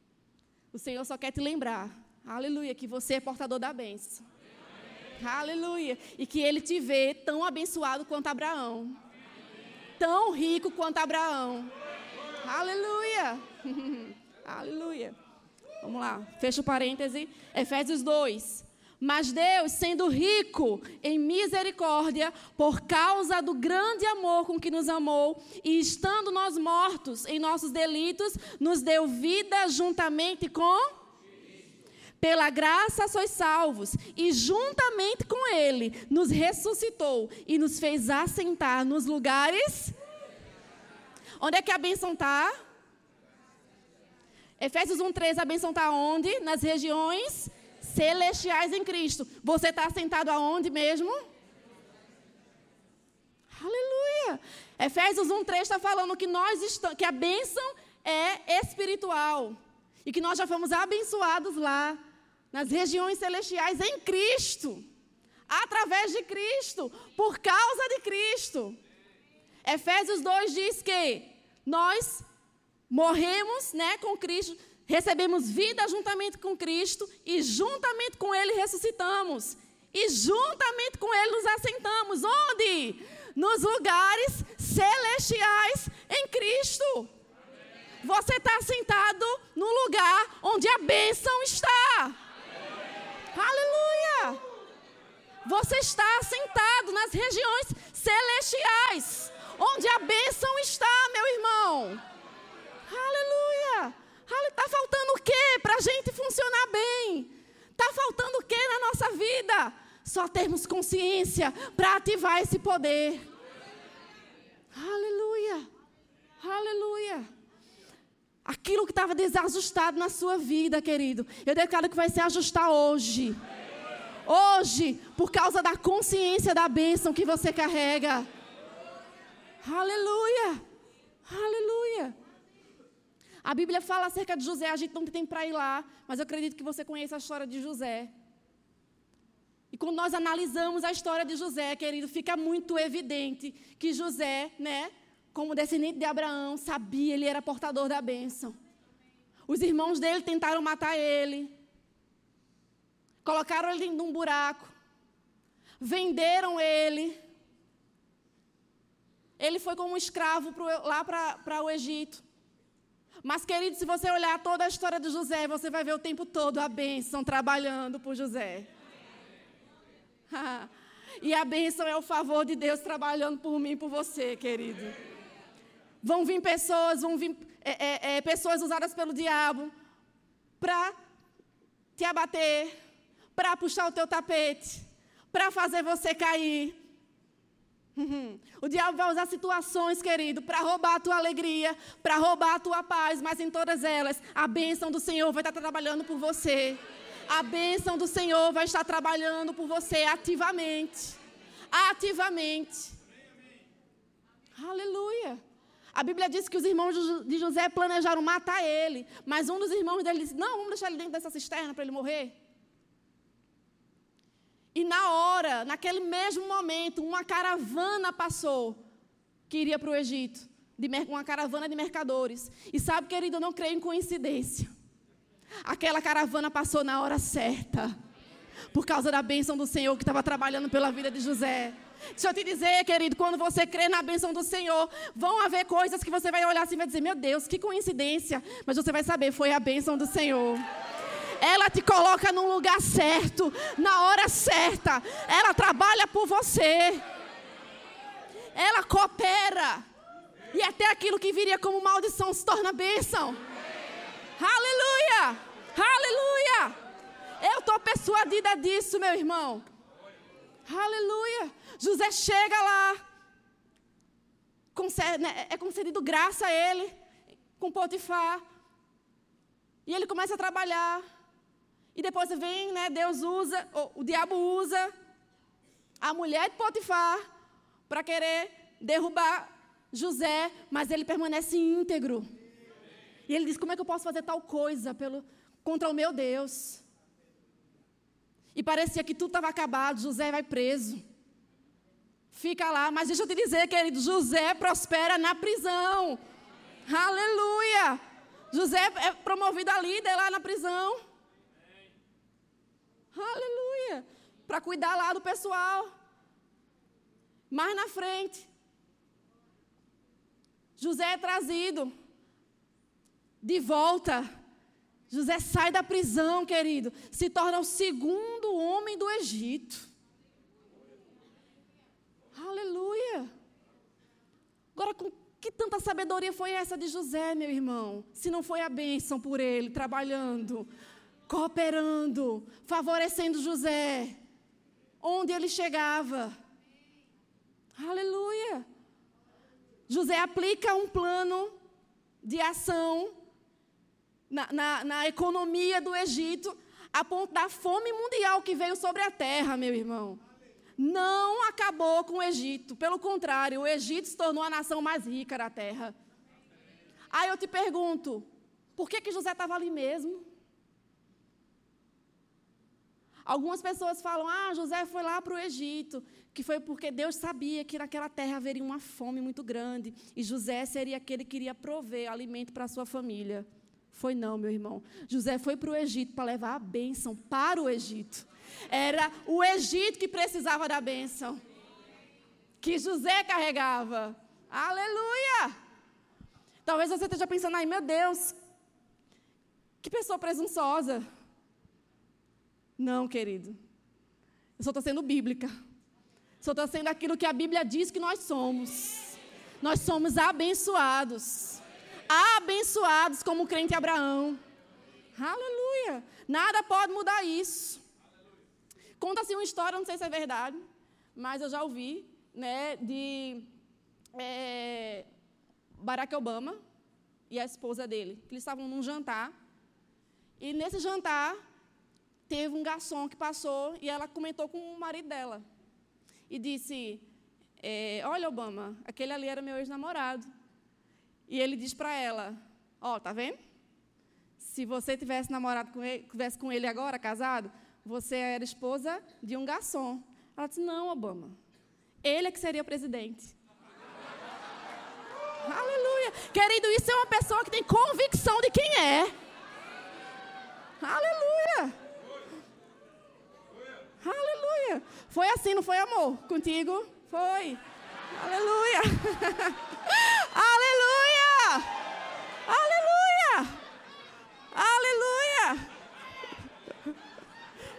O Senhor só quer te lembrar, aleluia, que você é portador da bênção. Amém. Aleluia. E que ele te vê tão abençoado quanto Abraão. Tão rico quanto Abraão. Aleluia. aleluia. Vamos lá, fecha o parêntese. Efésios 2. Mas Deus, sendo rico em misericórdia, por causa do grande amor com que nos amou, e estando nós mortos em nossos delitos, nos deu vida juntamente com. Pela graça sois salvos, e juntamente com Ele nos ressuscitou e nos fez assentar nos lugares. Onde é que a bênção está? Efésios 1,3, a bênção está onde? Nas regiões celestiais em Cristo. Você está sentado aonde mesmo? Aleluia! Efésios 1,3 está falando que nós estamos, que a bênção é espiritual. E que nós já fomos abençoados lá, nas regiões celestiais em Cristo. Através de Cristo, por causa de Cristo. Efésios 2 diz que nós morremos né, com Cristo, recebemos vida juntamente com Cristo e juntamente com Ele ressuscitamos. E juntamente com Ele nos assentamos. Onde? Nos lugares celestiais em Cristo. Você está assentado no lugar onde a bênção está. Aleluia! Você está assentado nas regiões celestiais, onde a bênção está, meu irmão. Aleluia! Está faltando o quê para a gente funcionar bem. Está faltando o que na nossa vida? Só termos consciência para ativar esse poder. Aleluia. Aleluia. Aquilo que estava desajustado na sua vida, querido, eu declaro que vai se ajustar hoje. Hoje, por causa da consciência da bênção que você carrega. Aleluia. Aleluia. A Bíblia fala acerca de José, a gente não tem para ir lá, mas eu acredito que você conhece a história de José. E quando nós analisamos a história de José, querido, fica muito evidente que José, né, como descendente de Abraão, sabia, ele era portador da bênção. Os irmãos dele tentaram matar ele. Colocaram ele dentro de um buraco. Venderam ele. Ele foi como um escravo lá para o Egito. Mas, querido, se você olhar toda a história de José, você vai ver o tempo todo a bênção trabalhando por José. e a bênção é o favor de Deus trabalhando por mim e por você, querido. Vão vir pessoas, vão vir é, é, é, pessoas usadas pelo diabo para te abater, para puxar o teu tapete, para fazer você cair. O diabo vai usar situações, querido, para roubar a tua alegria, para roubar a tua paz, mas em todas elas, a bênção do Senhor vai estar trabalhando por você. A bênção do Senhor vai estar trabalhando por você ativamente. Ativamente. Aleluia. A Bíblia diz que os irmãos de José planejaram matar ele, mas um dos irmãos dele disse: Não, vamos deixar ele dentro dessa cisterna para ele morrer. E na hora, naquele mesmo momento, uma caravana passou que iria para o Egito, de, uma caravana de mercadores. E sabe, querido, eu não creio em coincidência. Aquela caravana passou na hora certa, por causa da bênção do Senhor que estava trabalhando pela vida de José. Deixa eu te dizer, querido, quando você crê na bênção do Senhor, vão haver coisas que você vai olhar assim e vai dizer: Meu Deus, que coincidência. Mas você vai saber, foi a bênção do Senhor. Ela te coloca no lugar certo, na hora certa. Ela trabalha por você. Ela coopera. E até aquilo que viria como maldição se torna bênção. Aleluia! Aleluia! Eu estou persuadida disso, meu irmão. Aleluia! José chega lá, né, é concedido graça a ele, com Potifar. E ele começa a trabalhar. E depois vem, né, Deus usa, o diabo usa a mulher de Potifar para querer derrubar José, mas ele permanece íntegro. E ele diz: Como é que eu posso fazer tal coisa pelo, contra o meu Deus? E parecia que tudo estava acabado, José vai preso. Fica lá, mas deixa eu te dizer, querido, José prospera na prisão. Aleluia! José é promovido a líder lá na prisão. Aleluia! Para cuidar lá do pessoal. Mais na frente, José é trazido de volta. José sai da prisão, querido, se torna o segundo homem do Egito. Aleluia! Agora, com que tanta sabedoria foi essa de José, meu irmão? Se não foi a bênção por ele, trabalhando, cooperando, favorecendo José, onde ele chegava. Aleluia! José aplica um plano de ação na, na, na, economia do Egito, a ponto da fome mundial que veio sobre a terra, meu irmão. Não acabou com o Egito, pelo contrário, o Egito se tornou a nação mais rica da terra. Aí eu te pergunto, por que, que José estava ali mesmo? Algumas pessoas falam, ah, José foi lá para o Egito, que foi porque Deus sabia que naquela terra haveria uma fome muito grande e José seria aquele que iria prover alimento para a sua família. Foi não, meu irmão. José foi para o Egito para levar a bênção para o Egito. Era o Egito que precisava da bênção. Que José carregava. Aleluia! Talvez você esteja pensando aí, meu Deus, que pessoa presunçosa. Não, querido. Eu só estou sendo bíblica. Só estou sendo aquilo que a Bíblia diz que nós somos. Nós somos abençoados. Abençoados como o crente Abraão. Aleluia. Nada pode mudar isso. Conta-se uma história, não sei se é verdade, mas eu já ouvi, né, de é, Barack Obama e a esposa dele, que eles estavam num jantar, e nesse jantar teve um garçom que passou e ela comentou com o marido dela e disse: é, Olha, Obama, aquele ali era meu ex-namorado. E ele diz para ela: Ó, oh, tá vendo? Se você tivesse namorado com ele, tivesse com ele agora, casado, você era esposa de um garçom. Ela disse: Não, Obama. Ele é que seria presidente. Aleluia. Querido, isso é uma pessoa que tem convicção de quem é. Aleluia. Aleluia. Foi assim, não foi amor? Contigo? Foi. Aleluia. Aleluia. Aleluia. Aleluia.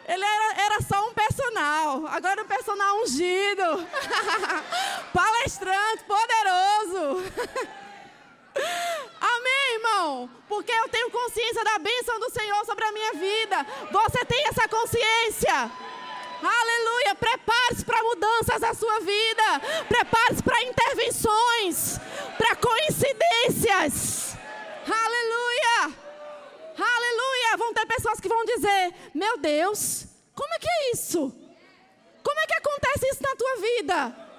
Ele era, era só um personal, agora um personal ungido, palestrante, poderoso. Amém, irmão? Porque eu tenho consciência da bênção do Senhor sobre a minha vida. Você tem essa consciência? Aleluia. Prepare-se para mudanças na sua vida. Prepare-se para intervenções, para coincidências. Aleluia. Aleluia. Vão ter pessoas que vão dizer: Meu Deus, como é que é isso? Como é que acontece isso na tua vida?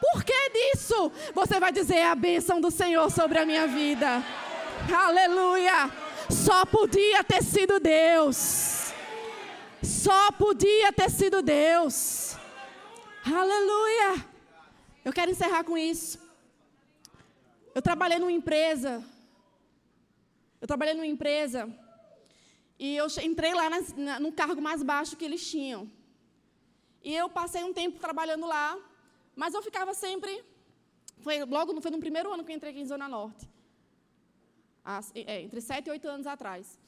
Por que disso? Você vai dizer é a bênção do Senhor sobre a minha vida. Aleluia. Só podia ter sido Deus. Só podia ter sido Deus. Aleluia. Eu quero encerrar com isso. Eu trabalhei numa empresa. Eu trabalhei numa empresa. E eu entrei lá nas, na, no cargo mais baixo que eles tinham. E eu passei um tempo trabalhando lá. Mas eu ficava sempre. Foi logo foi no primeiro ano que eu entrei aqui em Zona Norte. é, entre sete e oito anos atrás.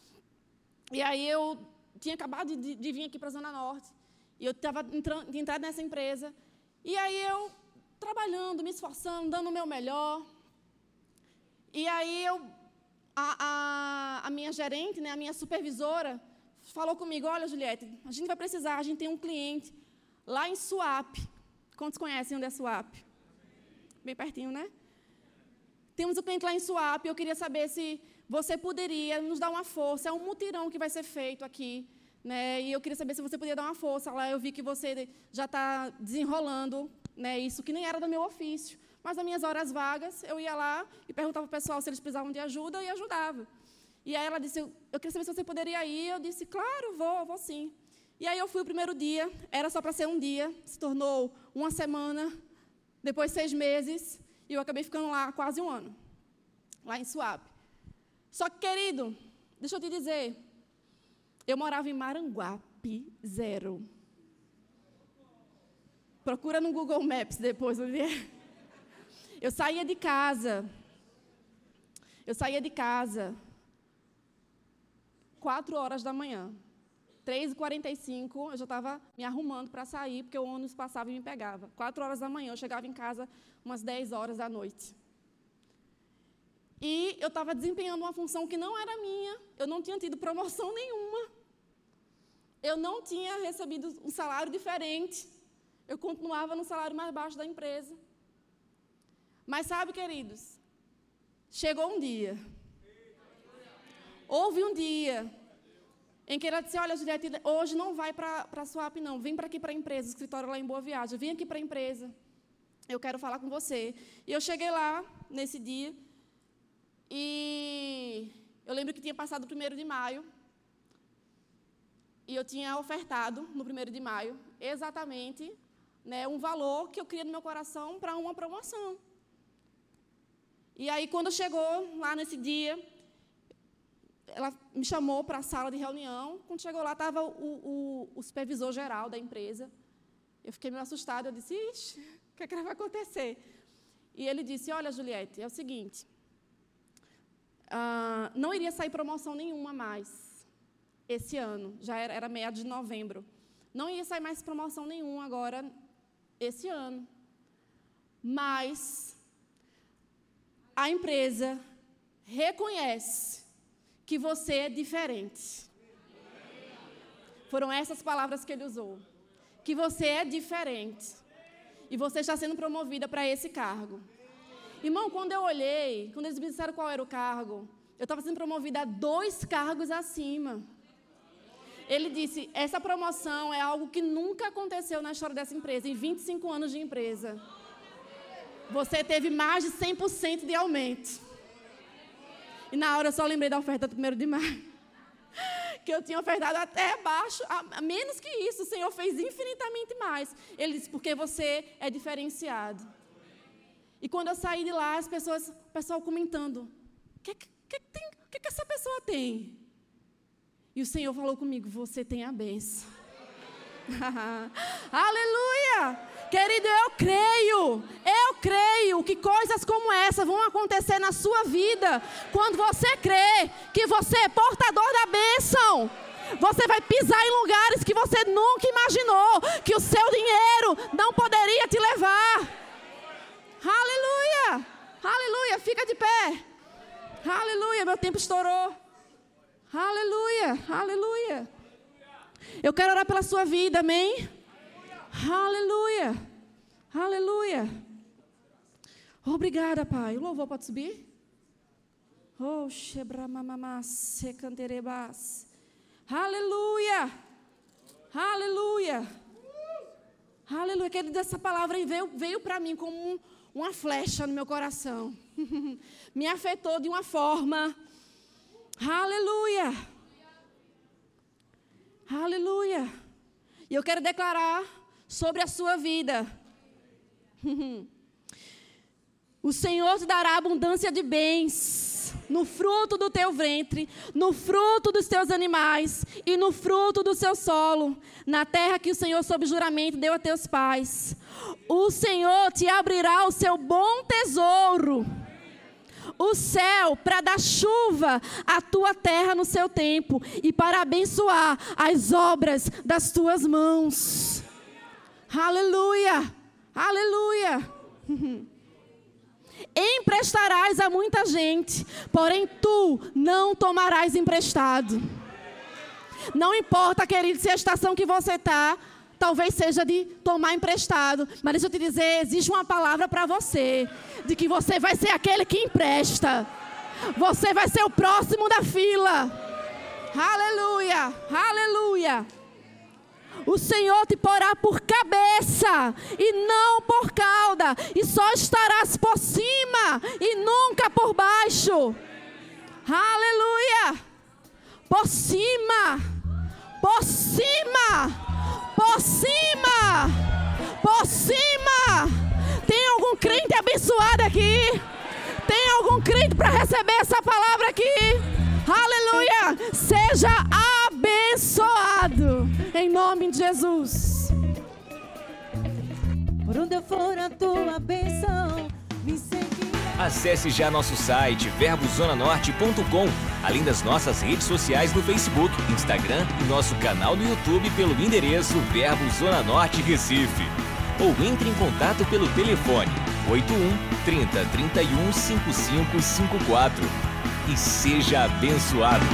E aí eu tinha acabado de, de vir aqui para a Zona Norte. E eu estava entrando nessa empresa. E aí eu, trabalhando, me esforçando, dando o meu melhor. E aí eu, a, a, a minha gerente, né, a minha supervisora, falou comigo, olha, Juliette, a gente vai precisar, a gente tem um cliente lá em Suape. Quantos conhecem onde é Suape? Bem pertinho, né? Temos um cliente lá em Suape, eu queria saber se você poderia nos dar uma força. É um mutirão que vai ser feito aqui. Né? E eu queria saber se você podia dar uma força lá. Eu vi que você já está desenrolando né, isso que nem era do meu ofício. Mas nas minhas horas vagas, eu ia lá e perguntava para o pessoal se eles precisavam de ajuda e ajudava. E aí ela disse, eu queria saber se você poderia ir. Eu disse, claro, vou, vou sim. E aí eu fui o primeiro dia, era só para ser um dia, se tornou uma semana, depois seis meses, e eu acabei ficando lá quase um ano, lá em Suape. Só que, querido, deixa eu te dizer, eu morava em Maranguape, zero. Procura no Google Maps depois, onde é. Eu saía de casa. Eu saía de casa. Quatro horas da manhã. 3h45, eu já estava me arrumando para sair, porque o ônibus passava e me pegava. Quatro horas da manhã, eu chegava em casa umas 10 horas da noite. E eu estava desempenhando uma função que não era minha, eu não tinha tido promoção nenhuma. Eu não tinha recebido um salário diferente. Eu continuava no salário mais baixo da empresa. Mas sabe, queridos, chegou um dia. Houve um dia em que ela disse: Olha, Juliette, hoje não vai para a Swap, não. Vem para aqui para a empresa, o escritório lá em Boa Viagem. Vem aqui para a empresa. Eu quero falar com você. E eu cheguei lá nesse dia. E eu lembro que tinha passado o primeiro de maio. E eu tinha ofertado no primeiro de maio exatamente né, um valor que eu queria no meu coração para uma promoção. E aí, quando chegou lá nesse dia, ela me chamou para a sala de reunião. Quando chegou lá, estava o, o, o, supervisor geral da empresa. Eu fiquei meio assustada. Eu disse: Ixi, o que, é que vai acontecer? E ele disse: Olha, Juliette, é o seguinte ah, não iria sair promoção nenhuma mais esse ano, já era, era de novembro. Não ia sair mais promoção nenhuma agora esse ano. Mas a empresa reconhece que você é diferente. Foram essas palavras que ele usou. Que você é diferente. E você está sendo promovida para esse cargo. Irmão, quando eu olhei, quando eles me disseram qual era o cargo, eu estava sendo promovida a dois cargos acima. Ele disse: essa promoção é algo que nunca aconteceu na história dessa empresa, em 25 anos de empresa. Você teve mais de 100% de aumento. E na hora eu só lembrei da oferta do primeiro de maio. Que eu tinha ofertado até abaixo, menos que isso, o Senhor fez infinitamente mais. Ele disse, porque você é diferenciado. E quando eu saí de lá, as pessoas, o pessoal comentando: o que, que, que, que, que essa pessoa tem? E o Senhor falou comigo: Você tem a benção. Aleluia! Querido, eu creio, eu creio que coisas como essa vão acontecer na sua vida quando você crê que você é portador da bênção. Você vai pisar em lugares que você nunca imaginou que o seu dinheiro não poderia te levar. Aleluia! Aleluia! Fica de pé. Aleluia! Meu tempo estourou. Aleluia, aleluia. Eu quero orar pela sua vida, amém? Aleluia, aleluia. Obrigada, Pai. O louvor pode subir? Oh, shebramamamasse canterebas. Aleluia, aleluia. Aleluia. Querido, essa palavra veio, veio para mim como um, uma flecha no meu coração. Me afetou de uma forma Aleluia! Aleluia! E eu quero declarar sobre a sua vida. O Senhor te dará abundância de bens no fruto do teu ventre, no fruto dos teus animais e no fruto do seu solo, na terra que o Senhor, sob juramento, deu a teus pais. O Senhor te abrirá o seu bom tesouro o céu para dar chuva à tua terra no seu tempo e para abençoar as obras das tuas mãos. Aleluia! Aleluia! Emprestarás a muita gente, porém tu não tomarás emprestado. Não importa, querido, se a estação que você está talvez seja de tomar emprestado. Mas deixa eu te dizer, existe uma palavra para você, de que você vai ser aquele que empresta. Você vai ser o próximo da fila. Aleluia, aleluia. O Senhor te porá por cabeça e não por cauda, e só estarás por cima e nunca por baixo. Aleluia! Por cima, por cima por cima! Por cima! Tem algum crente abençoado aqui? Tem algum crente para receber essa palavra aqui? Aleluia! Seja abençoado em nome de Jesus. Por onde eu for a tua bênção, me Acesse já nosso site verbozonanorte.com, além das nossas redes sociais no Facebook, Instagram e nosso canal no YouTube pelo endereço Verbo Zona Norte Recife. Ou entre em contato pelo telefone 81 30 31 5554 e seja abençoado.